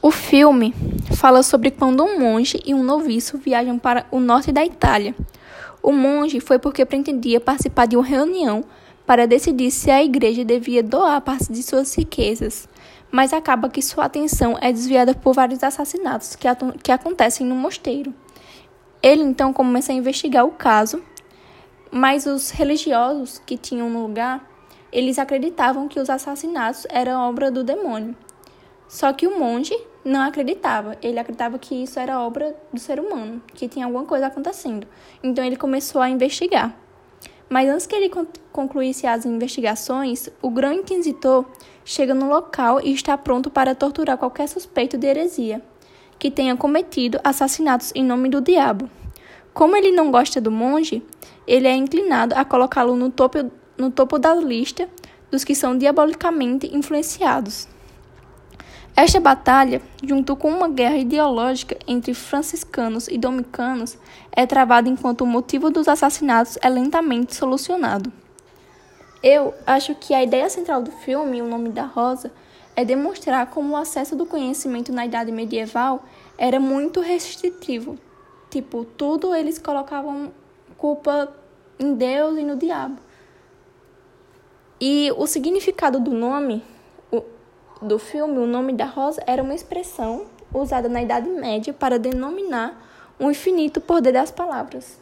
O filme fala sobre quando um monge e um noviço viajam para o norte da Itália. O monge foi porque pretendia participar de uma reunião para decidir se a igreja devia doar parte de suas riquezas, mas acaba que sua atenção é desviada por vários assassinatos que, que acontecem no mosteiro. Ele então começa a investigar o caso, mas os religiosos que tinham no lugar, eles acreditavam que os assassinatos eram obra do demônio. Só que o monge não acreditava. Ele acreditava que isso era obra do ser humano, que tinha alguma coisa acontecendo. Então ele começou a investigar. Mas antes que ele concluísse as investigações, o grão inquisitor chega no local e está pronto para torturar qualquer suspeito de heresia que tenha cometido assassinatos em nome do diabo. Como ele não gosta do monge, ele é inclinado a colocá-lo no topo, no topo da lista dos que são diabolicamente influenciados. Esta batalha, junto com uma guerra ideológica entre franciscanos e dominicanos, é travada enquanto o motivo dos assassinatos é lentamente solucionado. Eu acho que a ideia central do filme, O Nome da Rosa, é demonstrar como o acesso do conhecimento na idade medieval era muito restritivo. Tipo, tudo eles colocavam culpa em Deus e no diabo. E o significado do nome do filme, o nome da rosa era uma expressão usada na Idade Média para denominar o infinito poder das palavras.